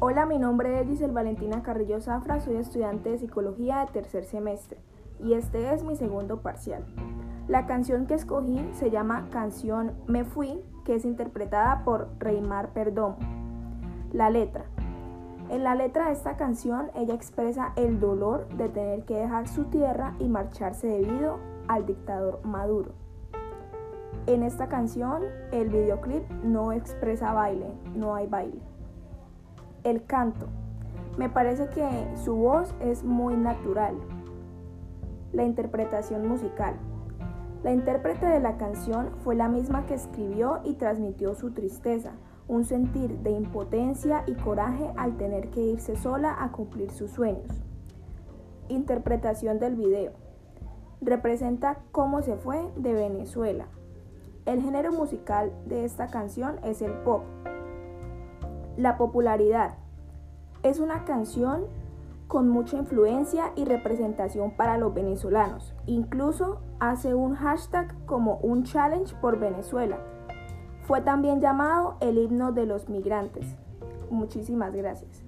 Hola, mi nombre es Giselle Valentina Carrillo Zafra, soy estudiante de psicología de tercer semestre y este es mi segundo parcial. La canción que escogí se llama Canción Me Fui, que es interpretada por Reymar Perdomo. La letra. En la letra de esta canción ella expresa el dolor de tener que dejar su tierra y marcharse debido al dictador Maduro. En esta canción el videoclip no expresa baile, no hay baile. El canto. Me parece que su voz es muy natural. La interpretación musical. La intérprete de la canción fue la misma que escribió y transmitió su tristeza, un sentir de impotencia y coraje al tener que irse sola a cumplir sus sueños. Interpretación del video. Representa cómo se fue de Venezuela. El género musical de esta canción es el pop, la popularidad. Es una canción con mucha influencia y representación para los venezolanos. Incluso hace un hashtag como un challenge por Venezuela. Fue también llamado el himno de los migrantes. Muchísimas gracias.